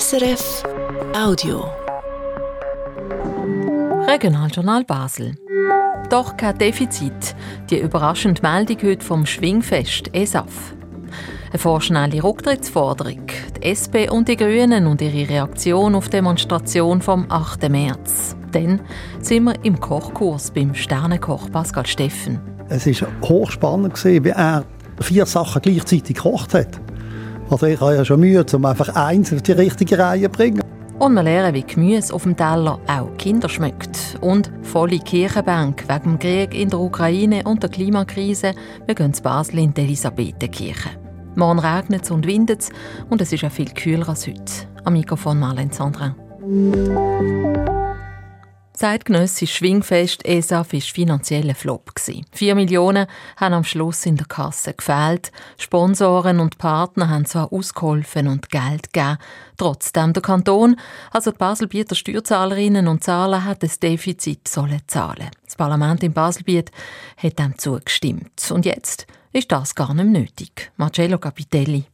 SRF Audio. Regionaljournal Basel. Doch kein Defizit. Die überraschende Meldung heute vom Schwingfest ESAF. Eine vorschnelle Rücktrittsforderung. Die SP und die Grünen und ihre Reaktion auf die Demonstration vom 8. März. Dann sind wir im Kochkurs beim Sternenkoch Pascal Steffen. Es war hochspannend, wie er vier Sachen gleichzeitig gekocht hat. Also ich habe ja schon Mühe, um einfach eins auf die richtige Reihe zu bringen. Und wir lernen, wie Gemüse auf dem Teller auch Kinder schmeckt. Und volle Kirchenbank wegen dem Krieg in der Ukraine und der Klimakrise. Wir gehen zu Basel in die Elisabethenkirche. Morgen regnet es und windet es und es ist auch viel kühler als heute. Am Mikrofon Marlene Sandra. Zeitgenössisch Schwingfest ESAF war finanziell ein Flop. Vier Millionen haben am Schluss in der Kasse gefehlt. Sponsoren und Partner haben zwar ausgeholfen und Geld gegeben. Trotzdem der Kanton, also die Baselbieter Steuerzahlerinnen und Zahler, hat das Defizit sollen zahlen. Das Parlament in Baselbiet hat dem zugestimmt. Und jetzt ist das gar nicht nötig. Marcello Capitelli.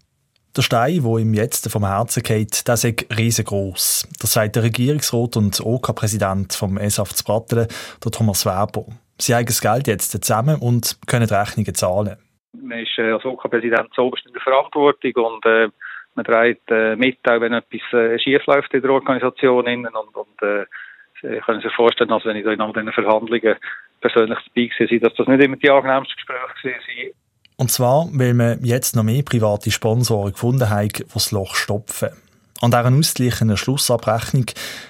Der Stein, der ihm jetzt vom Herzen geht, der ist riesengroß. Das sagt der Regierungsrat und OK-Präsident vom ESAF zu Brattelen, der Thomas Weber. Sie haben das Geld jetzt zusammen und können die Rechnungen zahlen. Man ist äh, als OK-Präsident oberst in der Verantwortung und äh, man trägt äh, mit, auch wenn etwas äh, schief läuft in der Organisation. Und, und äh, Sie können sich vorstellen, dass wenn ich in all diesen Verhandlungen persönlich dabei war, dass das nicht immer die angenehmsten Gespräche waren. Und zwar, weil wir jetzt noch mehr private Sponsoren gefunden haben, die das Loch stopfen. An dieser ausgleichenden Schlussabrechnung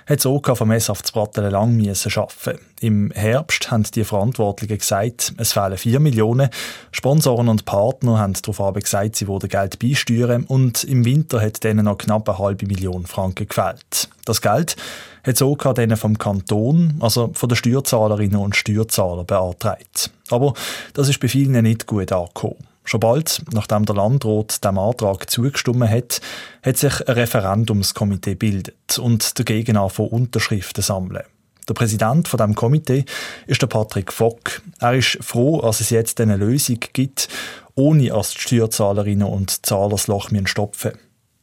hat OK vom Messaftsbraten lang müssen arbeiten. Im Herbst haben die Verantwortlichen gesagt, es fehlen 4 Millionen. Sponsoren und Partner haben darauf gesagt, sie würden Geld beisteuern und im Winter hat denen noch knapp eine halbe Million Franken gefehlt. Das Geld hat OK denen vom Kanton, also von den Steuerzahlerinnen und Steuerzahlern beantragt. Aber das ist bei vielen nicht gut angekommen. Schon bald, nachdem der Landrat dem Antrag zugestimmt hat, hat sich ein Referendumskomitee gebildet und dagegen angefangen, Unterschriften sammeln. Der Präsident von dem Komitee ist der Patrick Fock. Er ist froh, dass es jetzt eine Lösung gibt, ohne dass die Steuerzahlerinnen und Zahler das Loch stopfen.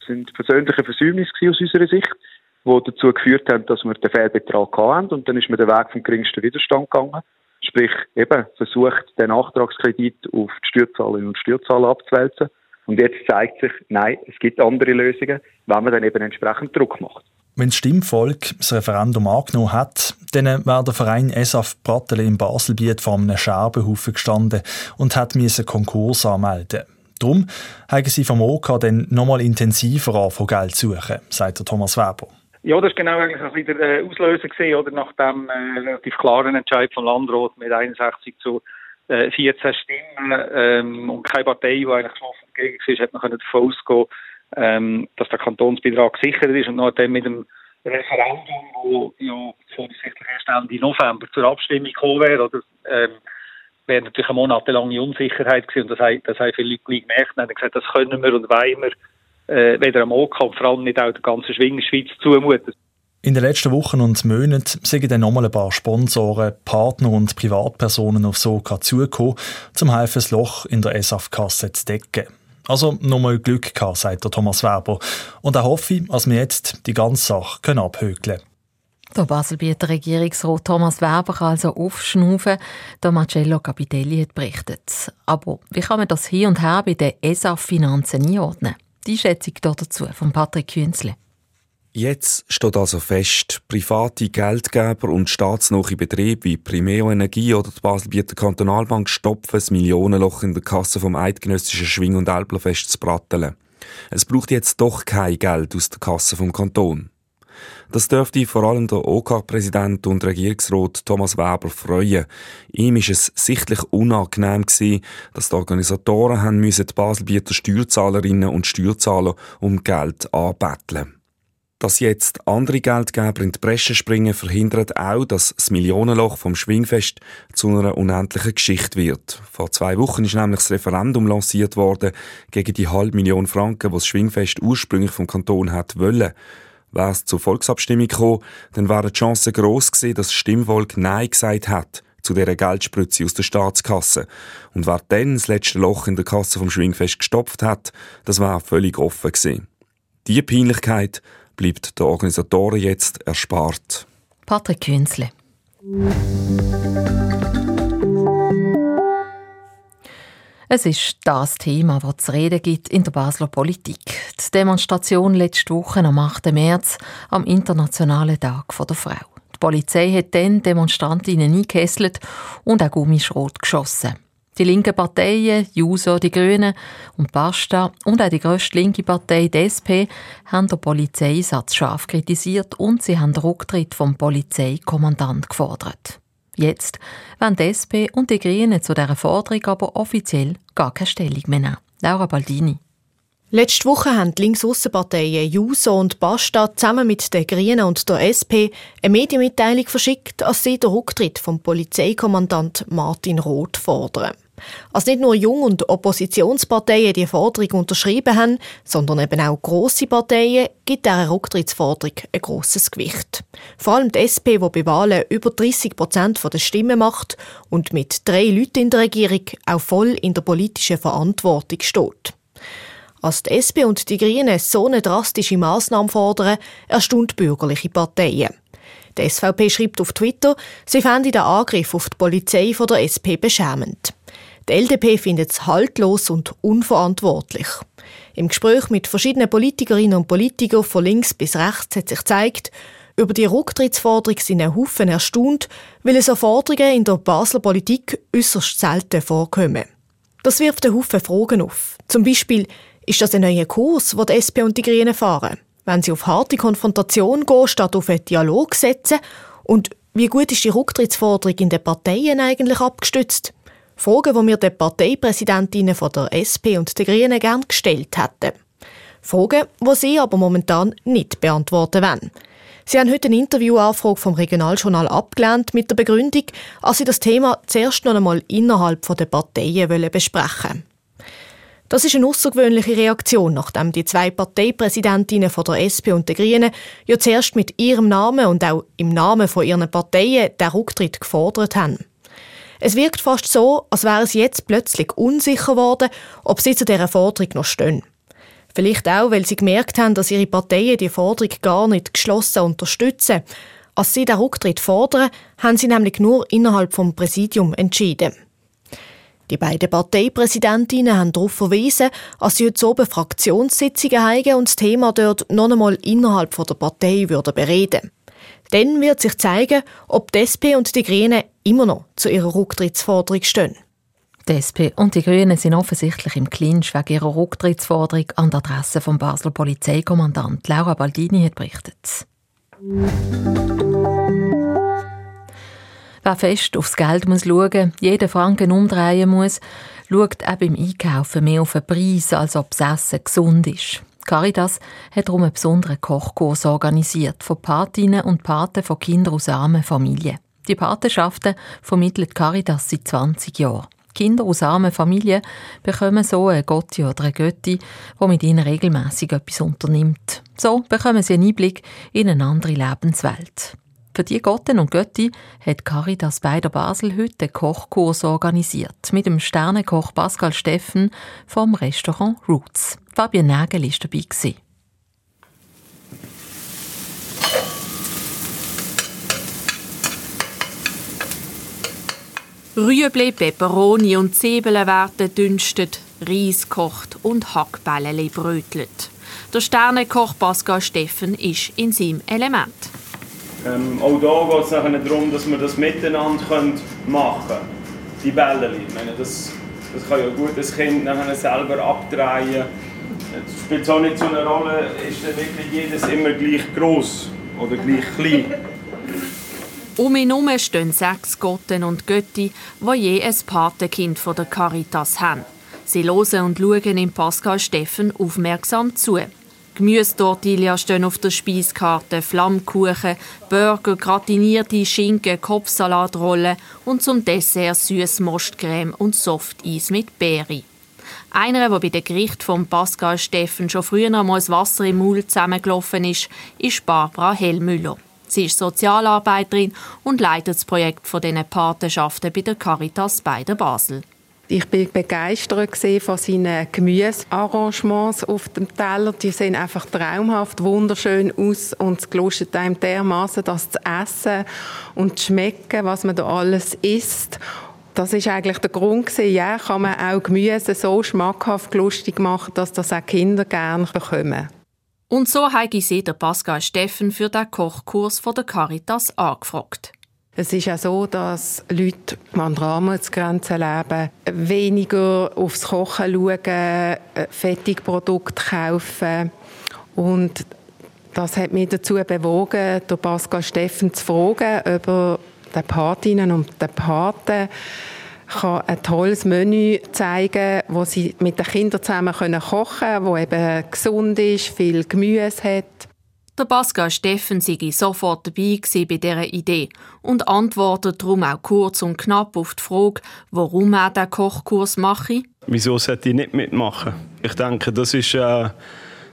Es sind persönliche Versäumnisse aus unserer Sicht, die dazu geführt haben, dass wir den Fehlbetrag hatten. Und dann ist mir der Weg vom geringsten Widerstand gegangen. Sprich, eben versucht, den Nachtragskredit auf die Steuerzahlerinnen und Steuerzahler abzuwälzen. Und jetzt zeigt sich, nein, es gibt andere Lösungen, wenn man dann eben entsprechend Druck macht. Wenn das Stimmvolk das Referendum angenommen hat, dann wäre der Verein SAF Brattele in Baselbiet vor einem Scherbenhaufen gestanden und hat einen Konkurs anmelden. Darum haben sie vom OK dann nochmal intensiver an von Geld zu suchen, sagt Thomas Weber. Ja, das war genau eigentlich ein bisschen der Auslöser gewesen, oder? Nach dem äh, relativ klaren Entscheid vom Landrat mit 61 zu äh, 14 Stimmen. Ähm, und keine Partei, die eigentlich so dagegen war, hat man können davon ausgehen, ähm, dass der Kantonsbeitrag gesichert ist und nachdem mit dem Referendum, wo ja voraussichtlich erst Ende November zur Abstimmung gekommen wäre, oder? Ähm, wäre natürlich eine monatelange Unsicherheit gewesen und das, das haben viele Leute gleich gemerkt. Und haben gesagt, das können wir und wollen wir äh, weder am OK und vor allem nicht auch der ganzen Schwingerschweiz zumuten. In den letzten Wochen und Monaten sind dann nochmal ein paar Sponsoren, Partner und Privatpersonen auf Soka zugekommen, zum helfen, das Loch in der SAF-Kasse zu decken. Also nochmal Glück gehabt, sagt der Thomas Weber. Und er hoffe, dass wir jetzt die ganze Sache können abhökeln können. Der Baselbieter Regierungsrat Thomas Weber kann also aufschnaufen, der Marcello Capitelli hat berichtet. Aber wie kann man das hier und her bei den ESAF-Finanzen einordnen? Die Schätzung dazu von Patrick Künzle. Jetzt steht also fest, private Geldgeber und staatsnahe Betriebe wie Primeo Energie oder die Baselbieter Kantonalbank stopfen das Millionenloch in der Kasse vom eidgenössischen Schwing- und Elblerfest zu bratteln. Es braucht jetzt doch kein Geld aus der Kasse vom Kanton. Das dürfte vor allem der OK-Präsident und Regierungsrat Thomas Weber freuen. Ihm ist es sichtlich unangenehm gewesen, dass die Organisatoren haben müssen die Baselbieter Steuerzahlerinnen und Steuerzahler um Geld anbetteln. Dass jetzt andere Geldgeber in die Bresche springen, verhindert auch, dass das Millionenloch vom Schwingfest zu einer unendlichen Geschichte wird. Vor zwei Wochen ist nämlich das Referendum lanciert worden gegen die halbe Million Franken, die das Schwingfest ursprünglich vom Kanton hat wollen. Wäre es zur Volksabstimmung gekommen, dann wäre die Chance gross gewesen, dass das Stimmvolk Nein gesagt hat zu dieser Geldspritze aus der Staatskasse. Und wer dann das letzte Loch in der Kasse vom Schwingfest gestopft hat, das wäre völlig offen gewesen. Diese Peinlichkeit bleibt den Organisatoren jetzt erspart. Patrick Künzle. Es ist das Thema, das zu reden gibt in der Basler Politik. Die Demonstration letzte Woche am 8. März, am Internationalen Tag der Frau. Die Polizei hat dann Demonstrantinnen eingekesselt und auch Gummischrot geschossen. Die linken Parteien, JUSO, die Grünen und Basta und auch die grösste linke Partei, die SP, haben den Polizeieinsatz scharf kritisiert und sie haben den Rücktritt vom Polizeikommandant gefordert. Jetzt wollen die SP und die Grünen zu dieser Forderung aber offiziell gar keine Stellung mehr nehmen. Laura Baldini. Letzte Woche haben die Linksaußenparteien JUSO und Basta zusammen mit den Grünen und der SP eine Medienmitteilung verschickt, als sie den Rücktritt vom Polizeikommandant Martin Roth fordern. Als nicht nur Jung- und Oppositionsparteien die Forderung unterschrieben haben, sondern eben auch grosse Parteien, gibt dieser Rücktrittsforderung ein grosses Gewicht. Vor allem die SP, die bei Wahlen über 30 Prozent der Stimmen macht und mit drei Leuten in der Regierung auch voll in der politischen Verantwortung steht. Als die SP und die Grünen so eine drastische Massnahme fordern, erstaunt bürgerliche Parteien. Die SVP schreibt auf Twitter, sie fände den Angriff auf die Polizei von der SP beschämend. Die LDP findet es haltlos und unverantwortlich. Im Gespräch mit verschiedenen Politikerinnen und Politikern von links bis rechts hat sich gezeigt, über die Rücktrittsforderung sind ein Haufen erstaunt, weil so Forderungen in der Basler Politik äußerst selten vorkommen. Das wirft einen Haufen Fragen auf. Zum Beispiel, ist das ein neuer Kurs, den die SP und die Grünen fahren? Wenn sie auf harte Konfrontation gehen, statt auf einen Dialog setzen? Und wie gut ist die Rücktrittsforderung in den Parteien eigentlich abgestützt? Fragen, die mir die Parteipräsidentinnen von der SP und der Grünen gern gestellt hätten. Fragen, die sie aber momentan nicht beantworten wollen. Sie haben heute eine Interviewanfrage vom Regionaljournal abgelehnt mit der Begründung, dass sie das Thema zuerst noch einmal innerhalb der Parteien besprechen wollen. Das ist eine außergewöhnliche Reaktion, nachdem die zwei Parteipräsidentinnen von der SP und der Grünen ja zuerst mit ihrem Namen und auch im Namen von ihren Parteien den Rücktritt gefordert haben. Es wirkt fast so, als wären sie jetzt plötzlich unsicher geworden, ob sie zu dieser Forderung noch stehen. Vielleicht auch, weil sie gemerkt haben, dass ihre Parteien die Forderung gar nicht geschlossen unterstützen. Als sie den Rücktritt fordern, haben sie nämlich nur innerhalb vom Präsidium entschieden. Die beiden Parteipräsidentinnen haben darauf verwiesen, dass sie heute oben Fraktionssitzungen haben und das Thema dort noch einmal innerhalb der Partei würden bereden. Dann wird sich zeigen, ob die SP und die Grünen immer noch zu ihrer Rücktrittsforderung stehen. Die SP und die Grünen sind offensichtlich im Clinch wegen ihrer Rücktrittsforderung an der Adresse vom Basler Polizeikommandant. Laura Baldini hat berichtet. Wer fest aufs Geld muss schauen, jeden Franken umdrehen muss, schaut auch beim Einkaufen mehr auf den Preis, als ob das Essen gesund ist. Caritas hat darum einen besonderen Kochkurs organisiert von Patinnen und Paten von Kindern aus armen Familien. Die Patenschaften vermittelt Caritas seit 20 Jahren. Kinder aus armen Familien bekommen so einen Gotti oder eine Götti, der mit ihnen regelmäßig etwas unternimmt. So bekommen sie einen Einblick in eine andere Lebenswelt. Für die Gotten und Götti hat Caritas bei der Basel heute einen Kochkurs organisiert mit dem Sternenkoch Pascal Steffen vom Restaurant Roots. Fabian Nagel war dabei. Rüebli, Peperoni und Zwiebeln werden dünstet, Reis kocht und Hackbälleli brötelt. Der Sternekoch Pascal Steffen ist in seinem Element. Ähm, auch hier geht es darum, dass wir das miteinander machen können. Die Bälleli. Ich meine, das, das kann ja gut das Kind nachher selber abdrehen. Es spielt auch nicht so eine Rolle, ist dann wirklich jedes immer gleich groß oder gleich klein. Um ihn herum stehen sechs Gotten und Götti, die je ein Patenkind von der Caritas haben. Sie hören und schauen im Pascal Steffen aufmerksam zu. Gemüsetortillas stehen auf der Speiskarte, Flammkuchen, Burger, gratinierte Schinken, Kopfsalatrollen und zum Dessert süß Mostcreme und Softeis mit Beere. Einer, der bei dem Gericht von Pascal Steffen schon früher einmal das Wasser im Mund zusammengelaufen ist, ist Barbara Hellmüller. Sie ist Sozialarbeiterin und leitet das Projekt von diesen Patenschaften bei der Caritas bei der Basel. Ich bin begeistert von seinen Gemüsearrangements auf dem Teller. Die sehen einfach traumhaft, wunderschön aus und es gelustet einem dermaßen, das zu essen und zu schmecken, was man da alles isst. Das ist eigentlich der Grund gewesen, ja, kann man auch Gemüse so schmackhaft lustig machen, dass das auch Kinder gerne bekommen. Und so habe sie der Pascal Steffen für den Kochkurs von der Caritas angefragt. Es ist ja so, dass Leute, die an der Armutsgrenze leben, weniger aufs Kochen schauen, Fertigprodukte kaufen. Und das hat mich dazu bewogen, der Pascal Steffen zu fragen, ob er den Patinnen und den Paten kann ein tolles Menü zeigen, wo sie mit den Kindern zusammen kochen können, wo eben gesund ist, viel Gemüse hat. Der Pascal Steffen sei sofort dabei bei dieser Idee und antwortet darum auch kurz und knapp auf die Frage, warum er diesen Kochkurs mache. Wieso sollte ich nicht mitmachen? Ich denke, das ist, äh,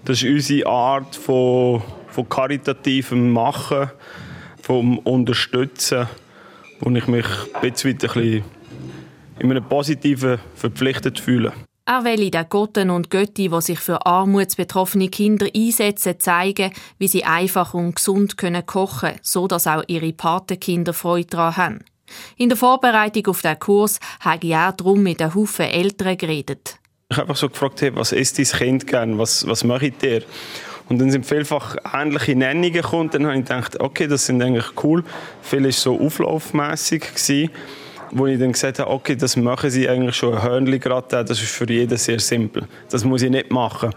das ist unsere Art von, von karitativem Machen, vom Unterstützen, wo ich mich ein bisschen, in einem positiven verpflichtet fühle. Er will den Gotten und Götti, die sich für armutsbetroffene Kinder einsetzen, zeigen, wie sie einfach und gesund kochen können, so dass auch ihre Patenkinder Freude daran haben. In der Vorbereitung auf den Kurs habe ich auch darum mit einem Haufen Eltern geredet. Ich habe einfach so gefragt, hey, was isst dein Kind gerne, was, was macht ihr? Und dann sind vielfach ähnliche Nennungen gekommen. Dann habe ich gedacht, okay, das sind eigentlich cool. Viel war so auflaufmässig. Gewesen wo ich dann gesagt habe, okay, das machen sie eigentlich schon ein Hörnchen gerade, das ist für jeden sehr simpel. Das muss ich nicht machen.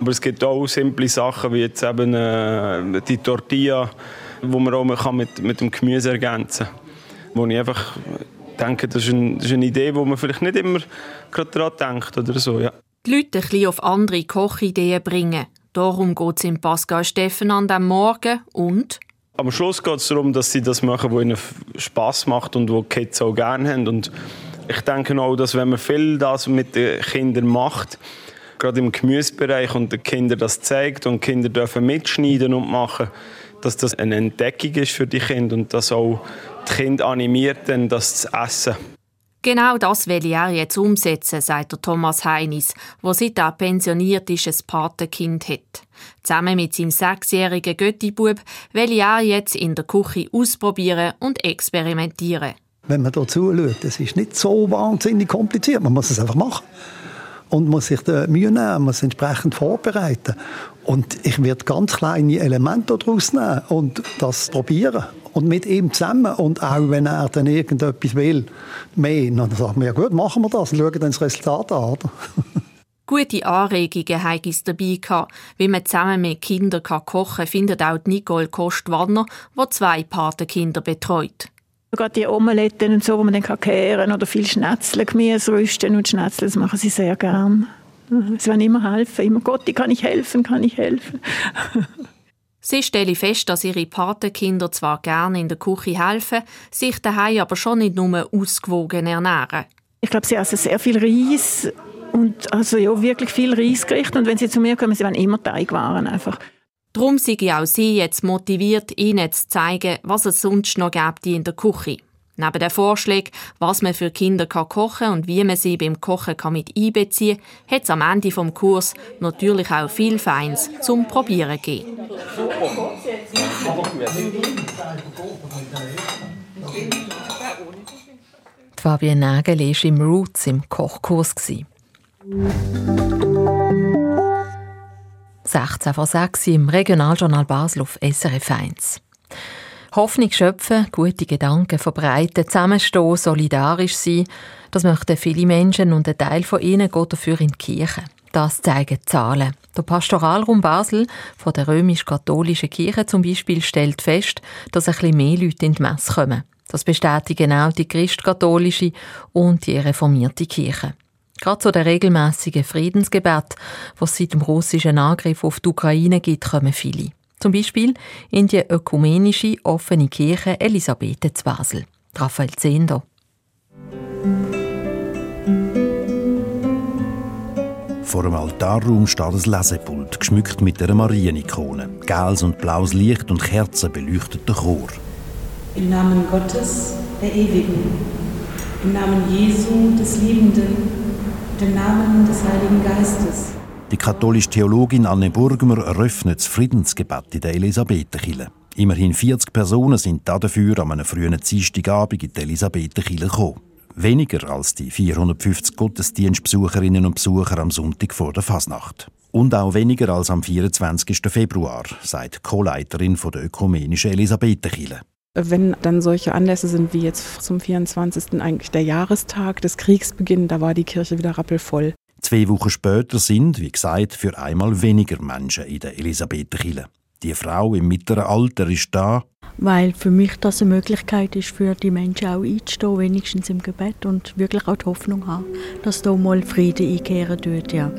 Aber es gibt auch simple Sachen, wie jetzt eben äh, die Tortilla, wo man auch mit, mit dem Gemüse ergänzen kann. Wo ich einfach denke, das ist, ein, das ist eine Idee, wo man vielleicht nicht immer gerade daran denkt oder so, ja. Die Leute ein bisschen auf andere Kochideen bringen. Darum geht es im Pascal Steffen an dem Morgen und am Schluss geht es darum, dass sie das machen, was ihnen Spass macht und wo Kids auch gerne haben. Und ich denke auch, dass wenn man viel das mit den Kindern macht, gerade im Gemüsebereich und den Kindern das zeigt und die Kinder dürfen mitschneiden und machen, dass das eine Entdeckung ist für die Kinder und dass auch die Kinder animiert, dann das zu essen. Genau das will er jetzt umsetzen, sagt der Thomas Heinis, der seit er pensioniert ist, ein Patenkind hat. Zusammen mit seinem sechsjährigen Göttibub will er jetzt in der Küche ausprobieren und experimentieren. Wenn man dazu schaut, es ist nicht so wahnsinnig kompliziert, man muss es einfach machen und muss sich die Mühe nehmen, muss entsprechend vorbereiten. Und ich werde ganz kleine Elemente daraus nehmen und das probieren und mit ihm zusammen. Und auch wenn er dann irgendetwas will, mehr, dann sagen wir, ja gut, machen wir das und schauen dann das Resultat an. Oder? Gute Anregungen hat es dabei gehabt. Wie man zusammen mit Kindern kochen kann, findet auch Nicole Kostwanner, die zwei Patenkinder betreut. Gerade die Omeletten und so, wo man dann kehren kann oder viel Schnetzel, Gemüse rüsten und Schnetzel, das machen sie sehr gern. Sie wollen immer helfen, immer Gott, kann ich helfen, kann ich helfen. Sie stelle fest, dass ihre Patenkinder zwar gerne in der Küche helfen, sich daheim aber schon nicht nur ausgewogen ernähren. Ich glaube, sie essen sehr viel Reis und also ja, wirklich viel Reisgerichte. Und wenn sie zu mir kommen, sie wollen immer Teigwaren einfach. Darum sei auch sie jetzt motiviert, ihnen zu zeigen, was es sonst noch gibt in der Küche. Neben den Vorschlägen, was man für Kinder kann kochen und wie man sie beim Kochen kann mit einbeziehen kann, hat es am Ende des Kurs natürlich auch viel Feins zum Probieren gegeben. Fabienne Nagel war im Roots im Kochkurs. 16 vor 6 im Regionaljournal Basel auf SRF 1. Hoffnung schöpfen, gute Gedanken verbreiten, zusammenstehen, solidarisch sein, das möchten viele Menschen und ein Teil von ihnen geht dafür in die Kirche. Das zeigen Zahlen. Der Pastoralraum Basel von der römisch-katholischen Kirche zum Beispiel stellt fest, dass ein bisschen mehr Leute in die Messe kommen. Das bestätigen auch die christkatholische und die reformierte Kirche. Gerade zu den regelmäßigen Friedensgebet, was seit dem russischen Angriff auf die Ukraine gibt, kommen viele. Zum Beispiel in die ökumenische offene Kirche Elisabeth zu Basel. Raphael Zehnder. Vor dem Altarraum steht ein Lesepult, geschmückt mit einer Marienikone. Gelbes und blaues Licht und Kerzen beleuchtet den Chor. Im Namen Gottes, der Ewigen, Im Namen Jesu, des Liebenden, im Namen des Heiligen Geistes. Die katholische Theologin Anne Burgmer eröffnet das Friedensgebet in der Elisabethenkirche. Immerhin 40 Personen sind dafür an einem frühen Dienstagabend in die Elisabethenkirche gekommen. Weniger als die 450 Gottesdienstbesucherinnen und Besucher am Sonntag vor der Fasnacht. Und auch weniger als am 24. Februar, sagt Co-Leiterin der ökumenischen Elisabethenkirche. Wenn dann solche Anlässe sind wie jetzt zum 24. eigentlich der Jahrestag des Kriegsbeginn, da war die Kirche wieder rappelvoll. Zwei Wochen später sind, wie gesagt, für einmal weniger Menschen in der Elisabethenkirche. Die Frau im mittleren Alter ist da. Weil für mich das eine Möglichkeit ist, für die Menschen auch einzustehen, wenigstens im Gebet und wirklich auch die Hoffnung haben, dass da mal Frieden einkehren tut, ja.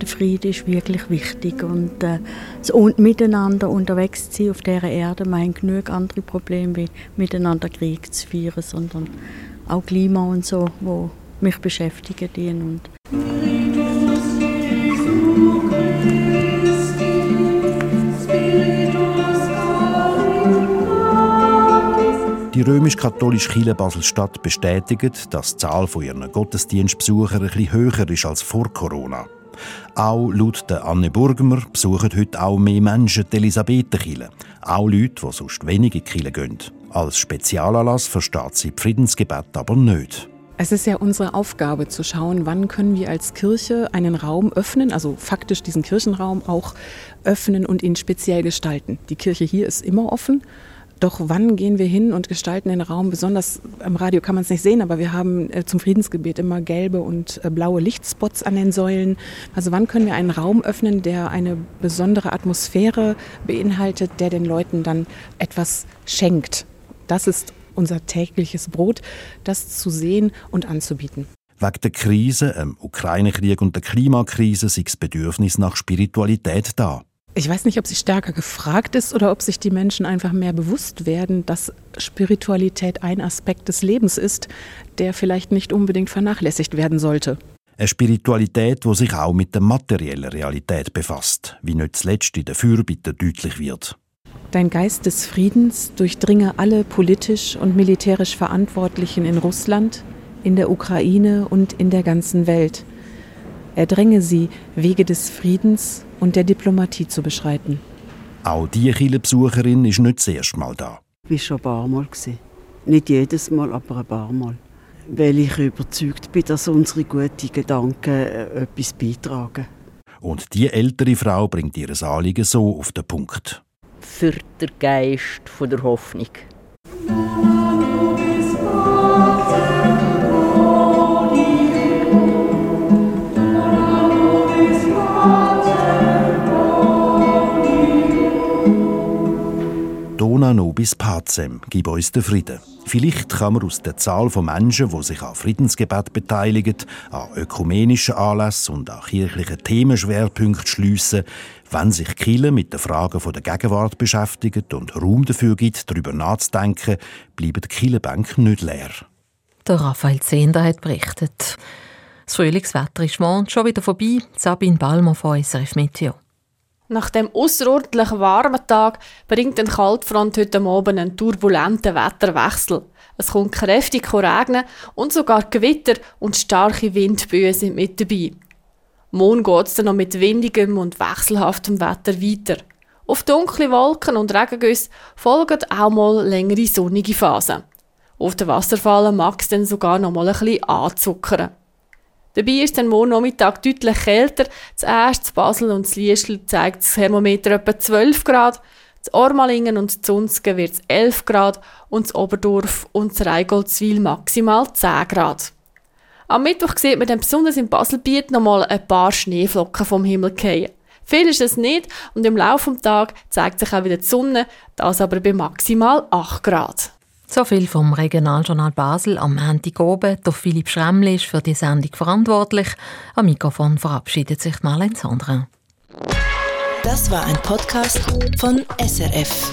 Der Friede ist wirklich wichtig und äh, das Miteinander unterwegs zu sein auf dieser Erde, wir haben genug andere Probleme wie miteinander Krieg zu führen, sondern auch Klima und so, wo mich beschäftigen. Und Die römisch-katholische Kirche Basel-Stadt bestätigt, dass die Zahl von ihren Gottesdienstbesuchern etwas höher ist als vor Corona. Auch laut der Anne Burgmer besuchen heute auch mehr Menschen die Elisabethenkirche. Auch Leute, die sonst wenig in die Kirche gehen. Als Spezialanlass versteht sie die Friedensgebet aber nicht. Es ist ja unsere Aufgabe zu schauen, wann können wir als Kirche einen Raum öffnen, also faktisch diesen Kirchenraum auch öffnen und ihn speziell gestalten. Die Kirche hier ist immer offen, doch wann gehen wir hin und gestalten den Raum? Besonders am Radio kann man es nicht sehen, aber wir haben äh, zum Friedensgebet immer gelbe und äh, blaue Lichtspots an den Säulen. Also wann können wir einen Raum öffnen, der eine besondere Atmosphäre beinhaltet, der den Leuten dann etwas schenkt? Das ist unser tägliches Brot, das zu sehen und anzubieten. Wegen der Krise, dem Ukraine-Krieg und der Klimakrise ist das Bedürfnis nach Spiritualität da. Ich weiß nicht, ob sie stärker gefragt ist oder ob sich die Menschen einfach mehr bewusst werden, dass Spiritualität ein Aspekt des Lebens ist, der vielleicht nicht unbedingt vernachlässigt werden sollte. Eine Spiritualität, die sich auch mit der materiellen Realität befasst, wie nicht zuletzt in der Fürbitte deutlich wird. Dein Geist des Friedens durchdringe alle politisch und militärisch Verantwortlichen in Russland, in der Ukraine und in der ganzen Welt. Er dränge sie, Wege des Friedens und der Diplomatie zu beschreiten. Auch die Kirchenbesucherin ist nicht das erste Mal da. Ich war schon ein paar Mal. Nicht jedes Mal, aber ein paar Mal. Weil ich überzeugt bin, dass unsere guten Gedanken äh, etwas beitragen. Und die ältere Frau bringt ihr Anliegen so auf den Punkt für den Geist der Hoffnung. Dona nobis pacem, gib uns den Frieden. Vielleicht kann man aus der Zahl von Menschen, die sich an Friedensgebet beteiligen, an ökumenischen Anlässen und an kirchlichen Themenschwerpunkten schliessen, wenn sich Kille mit den Fragen der Gegenwart beschäftigt und Raum dafür gibt, darüber nachzudenken, bleiben die Killebänke nicht leer. Der Raphael Zehnder hat berichtet. Das Frühlingswetter ist morgen schon wieder vorbei. Sabine Balmer von SRF Meteo. Nach dem außerordentlich warmen Tag bringt ein Kaltfront heute Abend einen turbulenten Wetterwechsel. Es kommt kräftig regnen und sogar Gewitter und starke Windböen sind mit dabei. Morgen geht es dann noch mit windigem und wechselhaftem Wetter weiter. Auf dunkle Wolken und Regengüsse folgen auch mal längere sonnige Phasen. Auf den Wasserfallen mag es dann sogar noch mal ein bisschen anzuckern. Dabei ist dann morgen Nachmittag deutlich kälter. Zuerst zu Basel und Lieschl zeigt das Thermometer etwa 12 Grad. Z Ormalingen und Zunzgen wird es 11 Grad und z Oberdorf und z Reigoldswil maximal 10 Grad. Am Mittwoch sieht man dann besonders im Baselbiet noch mal ein paar Schneeflocken vom Himmel fallen. Viel ist es nicht und im Laufe des Tages zeigt sich auch wieder die Sonne, das aber bei maximal 8 Grad. So viel vom Regionaljournal Basel am Montag Der Philipp Schremli ist für die Sendung verantwortlich. Am Mikrofon verabschiedet sich Marlene Sandra. Das war ein Podcast von SRF.